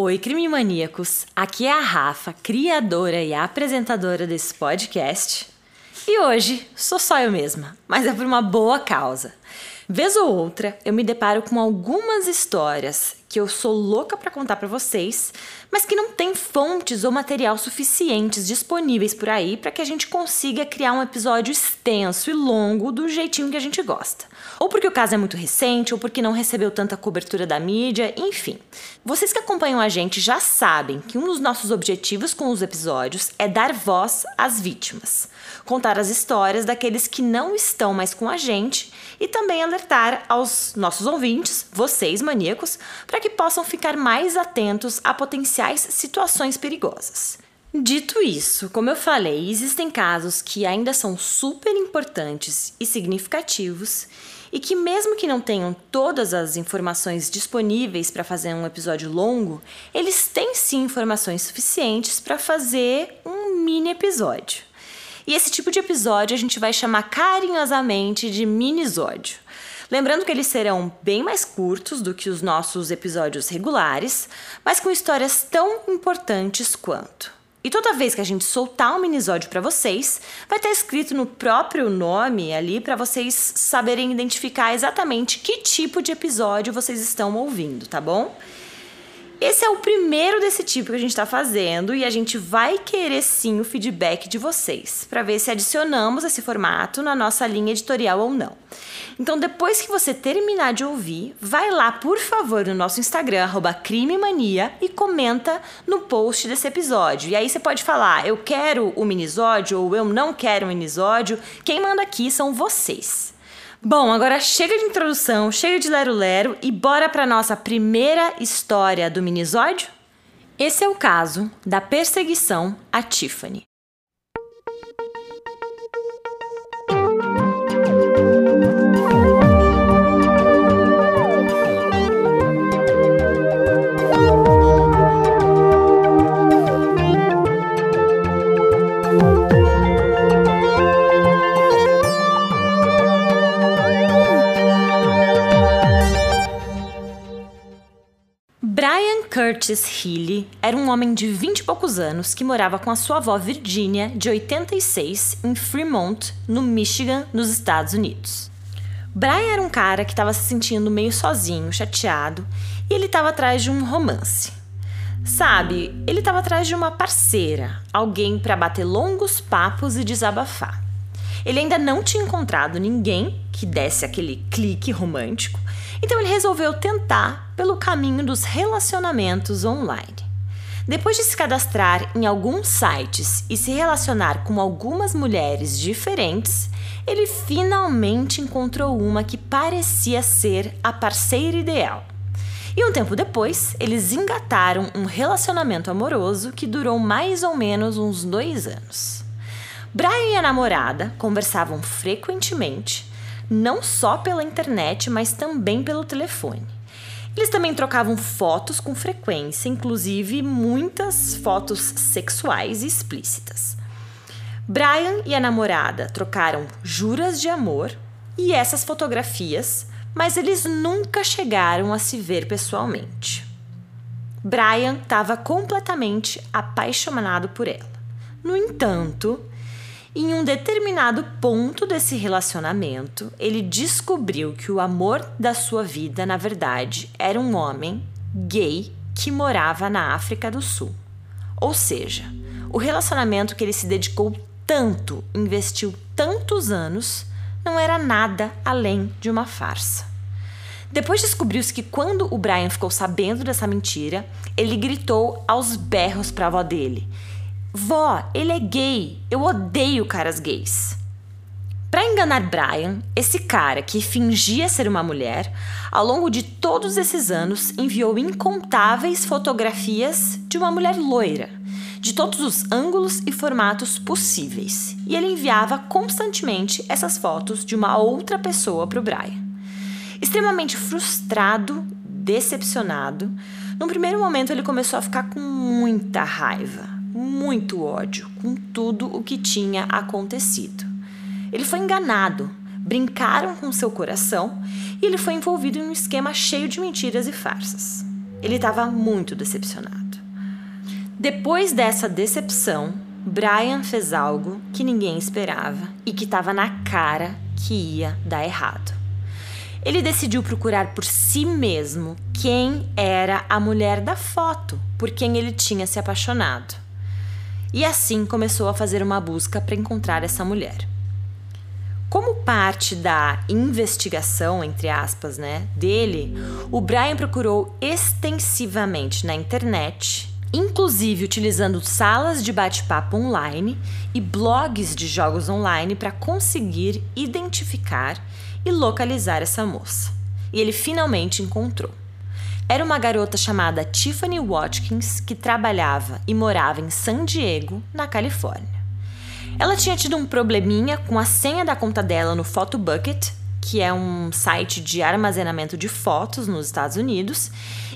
Oi, crime maníacos! Aqui é a Rafa, criadora e apresentadora desse podcast. E hoje sou só eu mesma, mas é por uma boa causa. Vez ou outra, eu me deparo com algumas histórias que eu sou louca para contar para vocês, mas que não tem fontes ou material suficientes disponíveis por aí para que a gente consiga criar um episódio extenso e longo do jeitinho que a gente gosta. Ou porque o caso é muito recente, ou porque não recebeu tanta cobertura da mídia, enfim. Vocês que acompanham a gente já sabem que um dos nossos objetivos com os episódios é dar voz às vítimas, contar as histórias daqueles que não estão mais com a gente e também alertar aos nossos ouvintes, vocês maníacos, para que possam ficar mais atentos a potenciais situações perigosas. Dito isso, como eu falei, existem casos que ainda são super importantes e significativos e que, mesmo que não tenham todas as informações disponíveis para fazer um episódio longo, eles têm sim informações suficientes para fazer um mini episódio. E esse tipo de episódio a gente vai chamar carinhosamente de minisódio. Lembrando que eles serão bem mais curtos do que os nossos episódios regulares, mas com histórias tão importantes quanto. E toda vez que a gente soltar um minisódio para vocês, vai estar escrito no próprio nome ali para vocês saberem identificar exatamente que tipo de episódio vocês estão ouvindo, tá bom? Esse é o primeiro desse tipo que a gente está fazendo e a gente vai querer sim o feedback de vocês para ver se adicionamos esse formato na nossa linha editorial ou não. Então, depois que você terminar de ouvir, vai lá, por favor, no nosso Instagram, crimemania, e comenta no post desse episódio. E aí você pode falar, eu quero o minisódio ou eu não quero o minisódio. Quem manda aqui são vocês. Bom, agora chega de introdução, chega de lero-lero e bora para nossa primeira história do minisódio? Esse é o caso da perseguição a Tiffany. Curtis Healy era um homem de 20 e poucos anos que morava com a sua avó Virginia, de 86, em Fremont, no Michigan, nos Estados Unidos. Brian era um cara que estava se sentindo meio sozinho, chateado, e ele estava atrás de um romance. Sabe, ele estava atrás de uma parceira, alguém para bater longos papos e desabafar. Ele ainda não tinha encontrado ninguém que desse aquele clique romântico, então ele resolveu tentar pelo caminho dos relacionamentos online. Depois de se cadastrar em alguns sites e se relacionar com algumas mulheres diferentes, ele finalmente encontrou uma que parecia ser a parceira ideal. E um tempo depois, eles engataram um relacionamento amoroso que durou mais ou menos uns dois anos. Brian e a namorada conversavam frequentemente não só pela internet, mas também pelo telefone. Eles também trocavam fotos com frequência, inclusive muitas fotos sexuais explícitas. Brian e a namorada trocaram juras de amor e essas fotografias, mas eles nunca chegaram a se ver pessoalmente. Brian estava completamente apaixonado por ela. No entanto, em um determinado ponto desse relacionamento, ele descobriu que o amor da sua vida, na verdade, era um homem gay que morava na África do Sul. Ou seja, o relacionamento que ele se dedicou tanto, investiu tantos anos, não era nada além de uma farsa. Depois descobriu-se que quando o Brian ficou sabendo dessa mentira, ele gritou aos berros para a avó dele: Vó, ele é gay. Eu odeio caras gays. Para enganar Brian, esse cara que fingia ser uma mulher, ao longo de todos esses anos enviou incontáveis fotografias de uma mulher loira, de todos os ângulos e formatos possíveis. E ele enviava constantemente essas fotos de uma outra pessoa para o Brian. Extremamente frustrado, decepcionado, no primeiro momento ele começou a ficar com muita raiva muito ódio com tudo o que tinha acontecido. Ele foi enganado, brincaram com seu coração e ele foi envolvido em um esquema cheio de mentiras e farsas. Ele estava muito decepcionado. Depois dessa decepção, Brian fez algo que ninguém esperava e que estava na cara que ia dar errado. Ele decidiu procurar por si mesmo quem era a mulher da foto por quem ele tinha se apaixonado. E assim começou a fazer uma busca para encontrar essa mulher. Como parte da investigação, entre aspas, né, dele, o Brian procurou extensivamente na internet, inclusive utilizando salas de bate-papo online e blogs de jogos online para conseguir identificar e localizar essa moça. E ele finalmente encontrou. Era uma garota chamada Tiffany Watkins que trabalhava e morava em San Diego, na Califórnia. Ela tinha tido um probleminha com a senha da conta dela no Photobucket, que é um site de armazenamento de fotos nos Estados Unidos,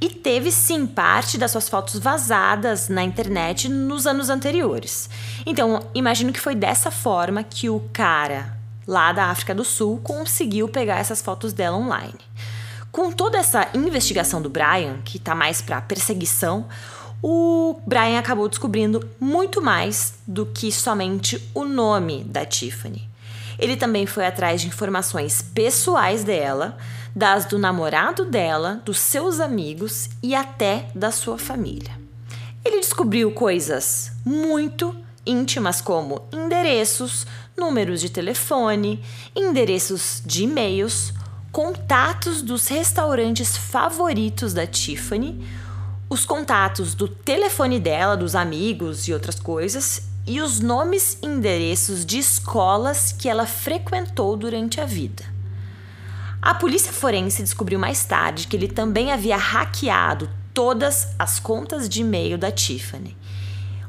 e teve sim parte das suas fotos vazadas na internet nos anos anteriores. Então, imagino que foi dessa forma que o cara lá da África do Sul conseguiu pegar essas fotos dela online. Com toda essa investigação do Brian, que tá mais para perseguição, o Brian acabou descobrindo muito mais do que somente o nome da Tiffany. Ele também foi atrás de informações pessoais dela, das do namorado dela, dos seus amigos e até da sua família. Ele descobriu coisas muito íntimas como endereços, números de telefone, endereços de e-mails, contatos dos restaurantes favoritos da Tiffany, os contatos do telefone dela, dos amigos e outras coisas, e os nomes e endereços de escolas que ela frequentou durante a vida. A polícia forense descobriu mais tarde que ele também havia hackeado todas as contas de e-mail da Tiffany.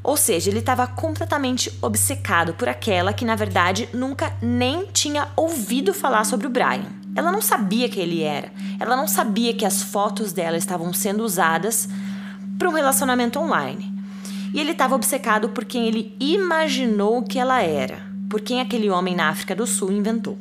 Ou seja, ele estava completamente obcecado por aquela que, na verdade, nunca nem tinha ouvido falar sobre o Brian. Ela não sabia quem ele era. Ela não sabia que as fotos dela estavam sendo usadas para um relacionamento online. E ele estava obcecado por quem ele imaginou que ela era, por quem aquele homem na África do Sul inventou.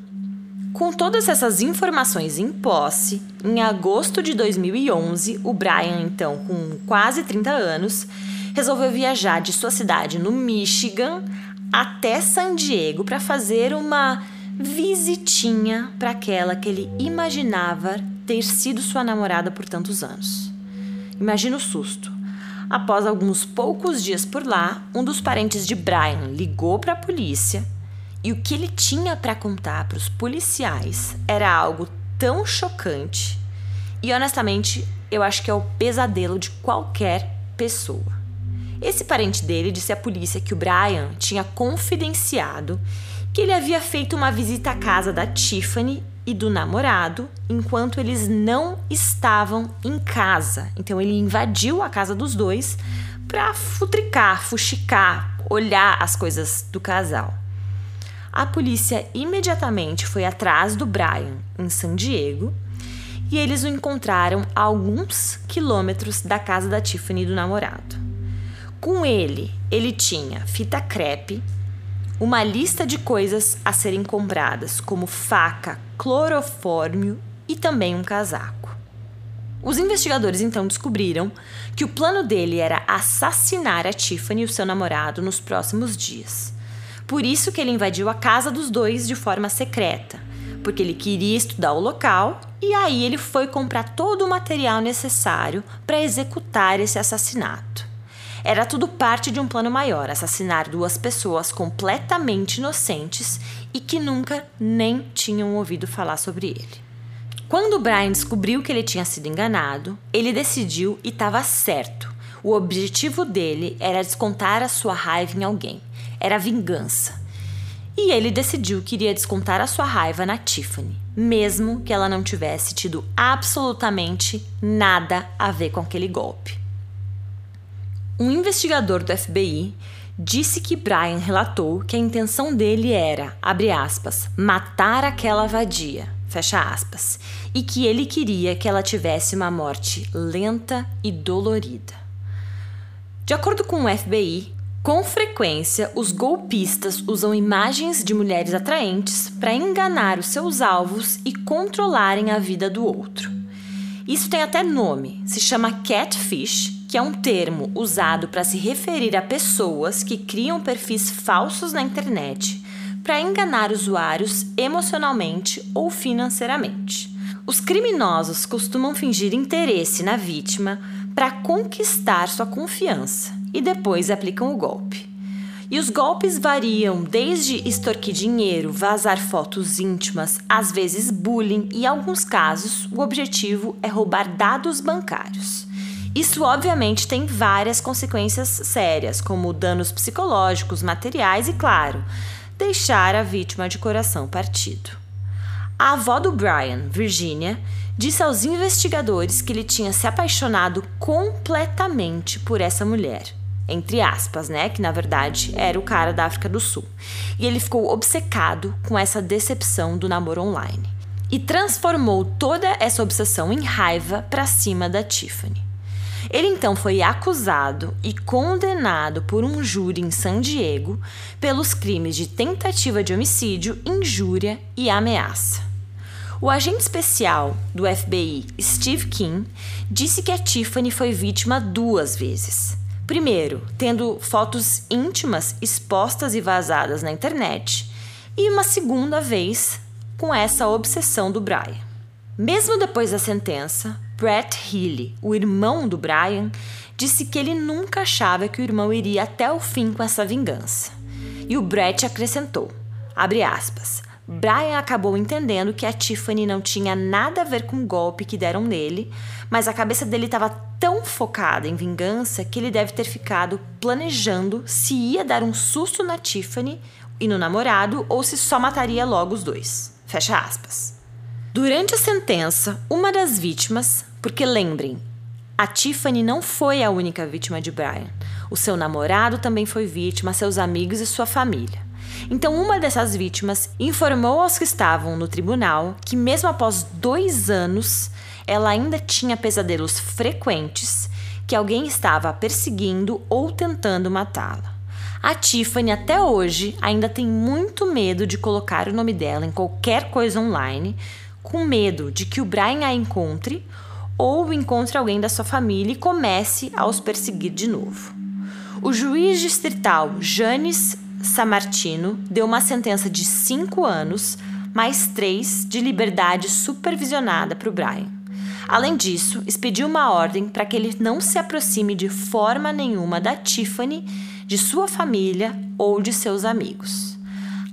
Com todas essas informações em posse, em agosto de 2011, o Brian, então com quase 30 anos, resolveu viajar de sua cidade no Michigan até San Diego para fazer uma visitinha para aquela que ele imaginava ter sido sua namorada por tantos anos. Imagina o susto. Após alguns poucos dias por lá, um dos parentes de Brian ligou para a polícia e o que ele tinha para contar para os policiais era algo tão chocante e honestamente eu acho que é o pesadelo de qualquer pessoa. Esse parente dele disse à polícia que o Brian tinha confidenciado que ele havia feito uma visita à casa da Tiffany e do namorado enquanto eles não estavam em casa. Então ele invadiu a casa dos dois para futricar, fuxicar, olhar as coisas do casal. A polícia imediatamente foi atrás do Brian em San Diego e eles o encontraram a alguns quilômetros da casa da Tiffany e do namorado. Com ele, ele tinha fita crepe, uma lista de coisas a serem compradas, como faca, clorofórmio e também um casaco. Os investigadores então descobriram que o plano dele era assassinar a Tiffany e o seu namorado nos próximos dias. Por isso que ele invadiu a casa dos dois de forma secreta, porque ele queria estudar o local e aí ele foi comprar todo o material necessário para executar esse assassinato. Era tudo parte de um plano maior assassinar duas pessoas completamente inocentes e que nunca nem tinham ouvido falar sobre ele. Quando Brian descobriu que ele tinha sido enganado, ele decidiu e estava certo. O objetivo dele era descontar a sua raiva em alguém. Era vingança. E ele decidiu que iria descontar a sua raiva na Tiffany, mesmo que ela não tivesse tido absolutamente nada a ver com aquele golpe. Um investigador do FBI disse que Brian relatou que a intenção dele era, abre aspas, matar aquela vadia, fecha aspas, e que ele queria que ela tivesse uma morte lenta e dolorida. De acordo com o FBI, com frequência os golpistas usam imagens de mulheres atraentes para enganar os seus alvos e controlarem a vida do outro. Isso tem até nome, se chama catfish, que é um termo usado para se referir a pessoas que criam perfis falsos na internet para enganar usuários emocionalmente ou financeiramente. Os criminosos costumam fingir interesse na vítima para conquistar sua confiança e depois aplicam o golpe. E os golpes variam desde extorquir dinheiro, vazar fotos íntimas, às vezes bullying e, em alguns casos, o objetivo é roubar dados bancários. Isso, obviamente, tem várias consequências sérias, como danos psicológicos, materiais e, claro, deixar a vítima de coração partido. A avó do Brian, Virginia, disse aos investigadores que ele tinha se apaixonado completamente por essa mulher entre aspas, né? Que na verdade era o cara da África do Sul. E ele ficou obcecado com essa decepção do namoro online e transformou toda essa obsessão em raiva para cima da Tiffany. Ele então foi acusado e condenado por um júri em San Diego pelos crimes de tentativa de homicídio, injúria e ameaça. O agente especial do FBI, Steve King, disse que a Tiffany foi vítima duas vezes. Primeiro, tendo fotos íntimas expostas e vazadas na internet, e uma segunda vez com essa obsessão do Brian. Mesmo depois da sentença, Brett Healy, o irmão do Brian, disse que ele nunca achava que o irmão iria até o fim com essa vingança. E o Brett acrescentou, abre aspas, Brian acabou entendendo que a Tiffany não tinha nada a ver com o golpe que deram nele, mas a cabeça dele estava tão focada em vingança que ele deve ter ficado planejando se ia dar um susto na Tiffany e no namorado ou se só mataria logo os dois. Fecha aspas. Durante a sentença, uma das vítimas, porque lembrem, a Tiffany não foi a única vítima de Brian. O seu namorado também foi vítima, seus amigos e sua família. Então, uma dessas vítimas informou aos que estavam no tribunal que, mesmo após dois anos, ela ainda tinha pesadelos frequentes que alguém estava perseguindo ou tentando matá-la. A Tiffany até hoje ainda tem muito medo de colocar o nome dela em qualquer coisa online, com medo de que o Brian a encontre ou encontre alguém da sua família e comece a os perseguir de novo. O juiz distrital Janis Samartino deu uma sentença de cinco anos, mais três de liberdade supervisionada para o Brian. Além disso, expediu uma ordem para que ele não se aproxime de forma nenhuma da Tiffany, de sua família ou de seus amigos.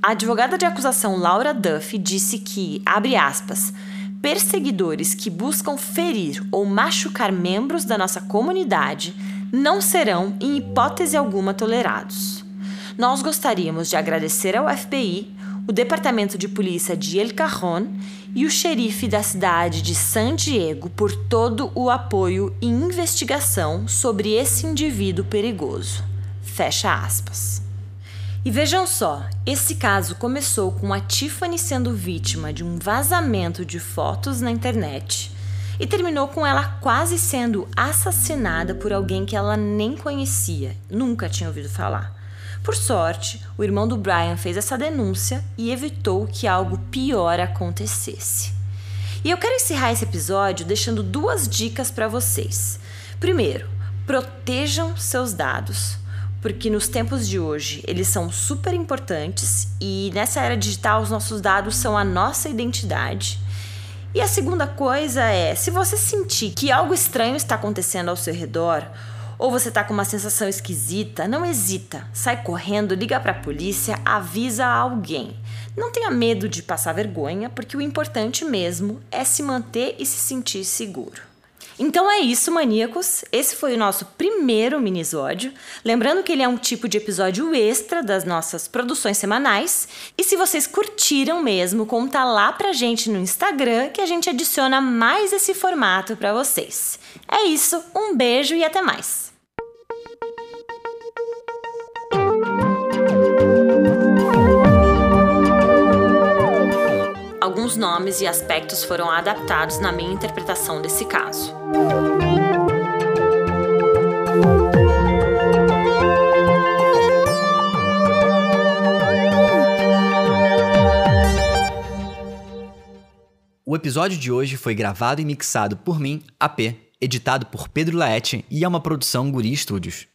A advogada de acusação Laura Duff disse que, abre aspas, perseguidores que buscam ferir ou machucar membros da nossa comunidade não serão, em hipótese alguma, tolerados nós gostaríamos de agradecer ao FBI, o Departamento de Polícia de El Cajon e o xerife da cidade de San Diego por todo o apoio e investigação sobre esse indivíduo perigoso. Fecha aspas. E vejam só, esse caso começou com a Tiffany sendo vítima de um vazamento de fotos na internet e terminou com ela quase sendo assassinada por alguém que ela nem conhecia, nunca tinha ouvido falar. Por sorte, o irmão do Brian fez essa denúncia e evitou que algo pior acontecesse. E eu quero encerrar esse episódio deixando duas dicas para vocês. Primeiro, protejam seus dados, porque nos tempos de hoje eles são super importantes e nessa era digital os nossos dados são a nossa identidade. E a segunda coisa é, se você sentir que algo estranho está acontecendo ao seu redor, ou você tá com uma sensação esquisita, não hesita, sai correndo, liga para a polícia, avisa alguém. Não tenha medo de passar vergonha, porque o importante mesmo é se manter e se sentir seguro. Então é isso, maníacos. Esse foi o nosso primeiro minisódio. Lembrando que ele é um tipo de episódio extra das nossas produções semanais. E se vocês curtiram mesmo, conta lá pra gente no Instagram que a gente adiciona mais esse formato para vocês. É isso, um beijo e até mais. Alguns nomes e aspectos foram adaptados na minha interpretação desse caso. O episódio de hoje foi gravado e mixado por mim, AP, editado por Pedro Laete e é uma produção Guri Studios.